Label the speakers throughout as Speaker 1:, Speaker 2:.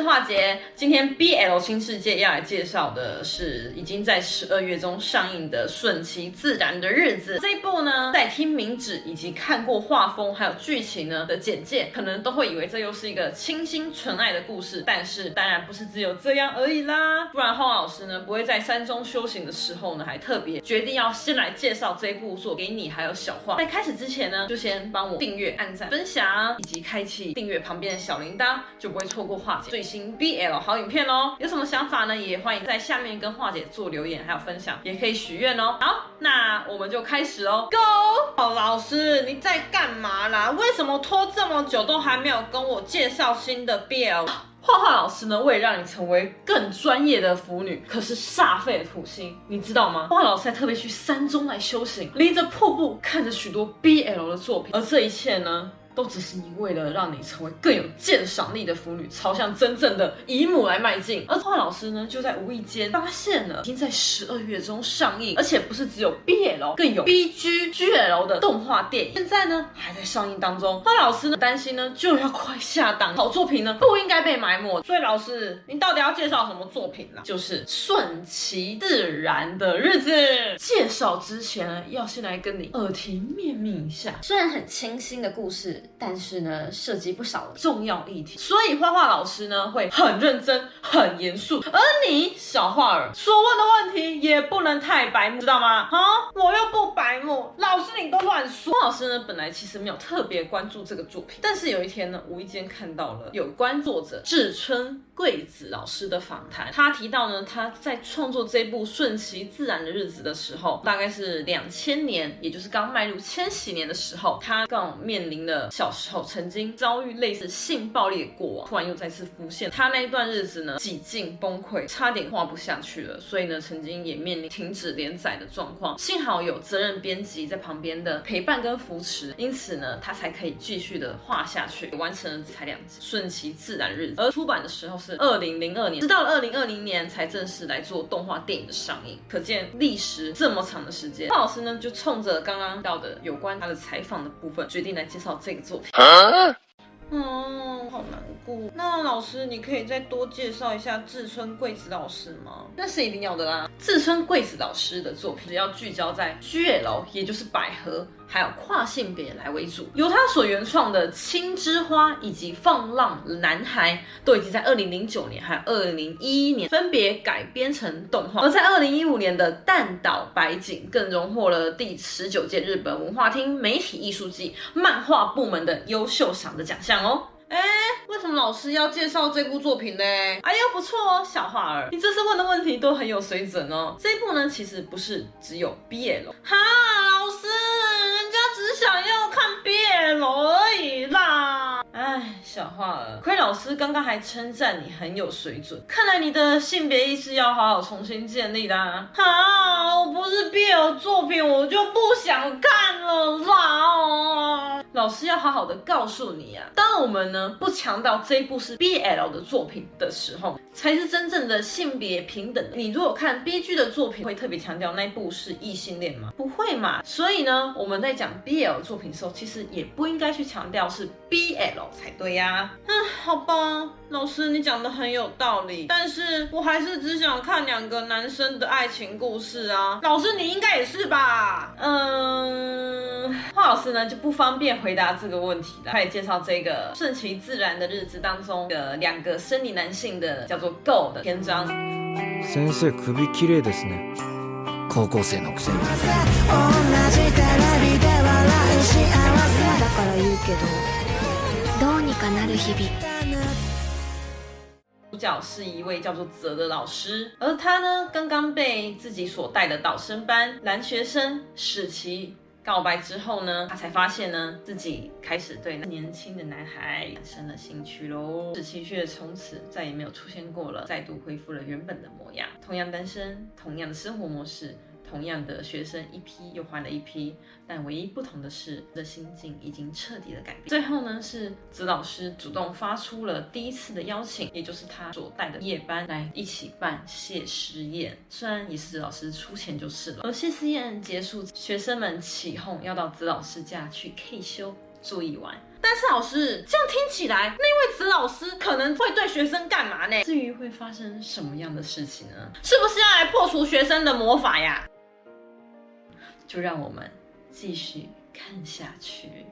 Speaker 1: 是樺姐，今天 BL 新世界要来介绍的是已经在十二月中上映的《顺其自然的日子》这一部呢，在听名字以及看过画风还有剧情呢的简介，可能都会以为这又是一个清新纯爱的故事，但是当然不是只有这样而已啦，不然樺老师呢不会在山中修行的时候呢还特别决定要先来介绍这一部作给你还有小画。在开始之前呢，就先帮我订阅、按赞、分享以及开启订阅旁边的小铃铛，就不会错过画姐。最新 BL 好影片哦，有什么想法呢？也欢迎在下面跟樺姐做留言，还有分享，也可以许愿哦。好，那我们就开始哦，Go！好，老师你在干嘛啦？为什么拖这么久都还没有跟我介绍新的 BL？画画老师呢，为了让你成为更专业的腐女，可是煞废的土星，你知道吗？画画老师还特别去山中来修行，临着瀑布，看着许多 BL 的作品，而这一切呢？都只是你为了让你成为更有鉴赏力的腐女，朝向真正的姨母来迈进。而樺樺老师呢，就在无意间发现了，已经在十二月中上映，而且不是只有 BL，更有 BG、GL 的动画电影，现在呢还在上映当中。樺老师呢担心呢就要快下档，好作品呢不应该被埋没。所以老师，你到底要介绍什么作品呢？就是顺其自然的日子。介绍之前呢，要先来跟你耳提面命一下，
Speaker 2: 虽然很清新的故事。但是呢，涉及不少
Speaker 1: 重要议题，所以画画老师呢会很认真、很严肃，而你小画儿所问的问题也不能太白目，知道吗？啊，我又不白目，老师你都乱说。老师呢本来其实没有特别关注这个作品，但是有一天呢，无意间看到了有关作者志村贵子老师的访谈，他提到呢，他在创作这部《顺其自然的日子》的时候，大概是两千年，也就是刚迈入千禧年的时候，他刚面临了。小时候曾经遭遇类似性暴力的过往，突然又再次浮现。他那一段日子呢，几近崩溃，差点画不下去了。所以呢，曾经也面临停止连载的状况。幸好有责任编辑在旁边的陪伴跟扶持，因此呢，他才可以继续的画下去，完成了才两集，顺其自然日子。而出版的时候是二零零二年，直到了二零二零年才正式来做动画电影的上映。可见历时这么长的时间。樺老师呢，就冲着刚刚到的有关他的采访的部分，决定来介绍这个。作品，嗯，好难过。那老师，你可以再多介绍一下志村贵子老师吗？那是一定要的啦。志村贵子老师的作品只要聚焦在 GL，也就是百合。还有跨性别来为主，由他所原创的《青之花》以及《放浪男孩》都已经在二零零九年还有二零一一年分别改编成动画，而在二零一五年的《弹岛白景》更荣获了第十九届日本文化厅媒体艺术季漫画部门的优秀赏的奖项哦。哎，为什么老师要介绍这部作品呢？哎呦，不错哦，小樺儿，你这次问的问题都很有水准哦。这一部呢，其实不是只有 BL，哈，老师。人家只想要看 BL 而已啦！哎，小樺儿，亏老师刚刚还称赞你很有水准，看来你的性别意识要好好重新建立啦！啊，我不是 BL 作品，我就不想看了！老师要好好的告诉你啊，当我们呢不强调这一部是 BL 的作品的时候，才是真正的性别平等。你如果看 BG 的作品，会特别强调那一部是异性恋吗？不会嘛。所以呢，我们在讲 BL 作品的时候，其实也不应该去强调是 BL 才对呀、嗯，好吧，老师你讲的很有道理，但是我还是只想看两个男生的爱情故事啊。老师你应该也是吧？嗯，樺老师呢就不方便回答这个问题了。他也介绍这个顺其自然的日子当中的两个生理男性的叫做。Go 的篇章。先生首綺丽ですね。高校生のくせに。だから言うけど、どうにかなる日々。主角是一位叫做泽的老师，而他呢，刚刚被自己所带的导生班男学生史奇。 告白之后呢，他才发现呢，自己开始对年轻的男孩产生了兴趣喽。史奇却从此再也没有出现过了，再度恢复了原本的模样，同样单身，同样的生活模式。同样的学生一批又换了一批，但唯一不同的是，的心境已经彻底的改变。最后呢，是子老师主动发出了第一次的邀请，也就是他所带的夜班来一起办谢师宴，虽然也是子老师出钱就是了。而谢师宴结束，学生们起哄要到子老师家去 K 修住一晚。
Speaker 3: 但是老师这样听起来，那位子老师可能会对学生干嘛呢？
Speaker 1: 至于会发生什么样的事情呢？
Speaker 3: 是不是要来破除学生的魔法呀？
Speaker 1: 就让我们继续看下去。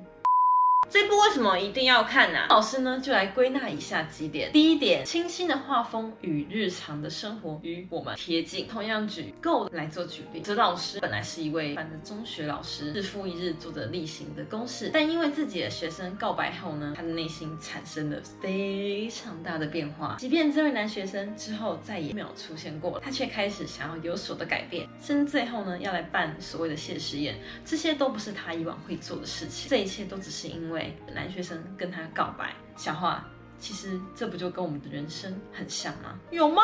Speaker 3: 这部为什么一定要看呢、
Speaker 1: 老师呢就来归纳以下几点。第一点，清新的画风与日常的生活与我们贴近。同样举 Go 来做举例，泽老师本来是一位一般的中学老师，日复一日做着例行的公事，但因为自己的学生告白后呢，他的内心产生了非常大的变化。即便这位男学生之后再也没有出现过，他却开始想要有所的改变，甚至最后呢要来办所谓的谢师宴，这些都不是他以往会做的事情。这一切都只是因为。男学生跟他告白，小花，其实这不就跟我们的人生很像吗？
Speaker 3: 有吗？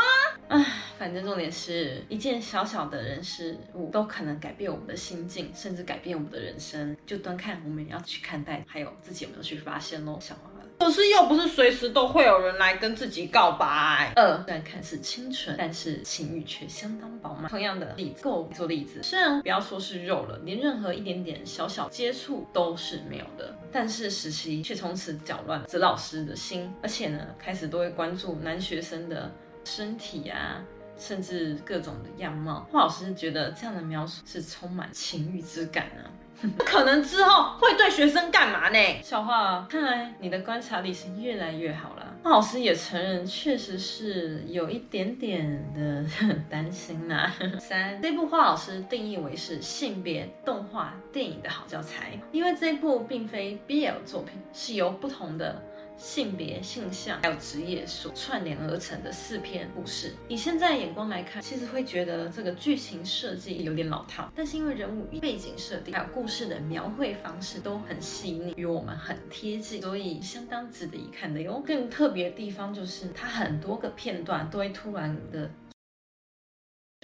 Speaker 1: 唉，反正重点是一件小小的人事物都可能改变我们的心境，甚至改变我们的人生，就端看我们要去看待，还有自己有没有去发现喽，小花。
Speaker 3: 可是又不是随时都会有人来跟自己告白。
Speaker 1: 二，虽然看似清纯，但是情欲却相当饱满。同样的例子，够做例子，虽然不要说是肉了，连任何一点点小小接触都是没有的，但是时期却从此搅乱了泽老师的心，而且呢，开始都会关注男学生的身体啊，甚至各种的样貌。霍老师觉得这样的描述是充满情欲之感啊。
Speaker 3: 可能之后会对学生干嘛呢？
Speaker 1: 小花，看来你的观察力是越来越好了。老师也承认，确实是有一点点的担心呐、啊。三，这部画老师定义为是性别动画电影的好教材，因为这部并非 BL 作品，是由不同的。性别、性向还有职业所串联而成的四篇故事，以现在眼光来看，其实会觉得这个剧情设计有点老套。但是因为人物背景设定还有故事的描绘方式都很细腻，与我们很贴近，所以相当值得一看的哟。更特别的地方就是它很多个片段都会突然的。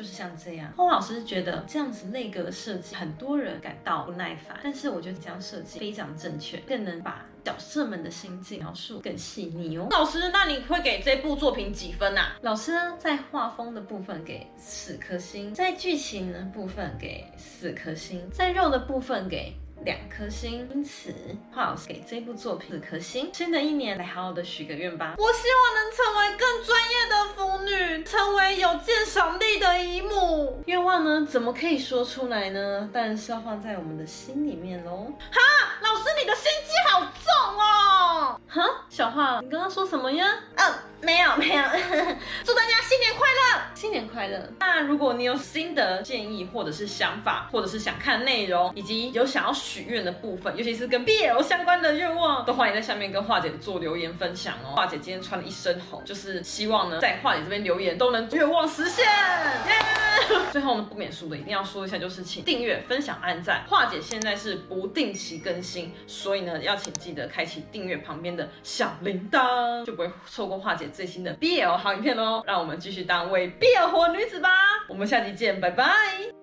Speaker 1: 就是像这样，洪老师觉得这样子内阁的设计，很多人感到不耐烦。但是我觉得这样设计非常正确，更能把角色们的心境描述更细腻哦。
Speaker 3: 老师，那你会给这部作品几分啊？
Speaker 1: 老师呢，在画风的部分给四颗星，在剧情的部分给四颗星，在肉的部分给。两颗星，因此华老师给这部作品四颗星。新的一年来好好的许个愿吧，
Speaker 3: 我希望能成为更专业的腐女，成为有鉴赏力的姨母。
Speaker 1: 愿望呢，怎么可以说出来呢？当然是要放在我们的心里面喽。
Speaker 3: 哈，老师你的心机好重哦。
Speaker 1: 哈，小画，你刚刚说什么呀？
Speaker 3: 嗯，没有没有。祝大家新年快乐，
Speaker 1: 新年快乐。
Speaker 3: 那如果你有新的建议或者是想法，或者是想看内容，以及有想要。许愿的部分，尤其是跟 BL 相关的愿望，都欢迎在下面跟华姐做留言分享哦。华姐今天穿了一身红，就是希望呢，在华姐这边留言都能愿望实现。Yeah! 最后呢，不免俗的一定要说一下，就是请订阅、分享、按赞。华姐现在是不定期更新，所以呢，要请记得开启订阅旁边的小铃铛，就不会错过化解最新的 BL 好影片喽。让我们继续当为 BL 火女子吧。我们下期见，拜拜。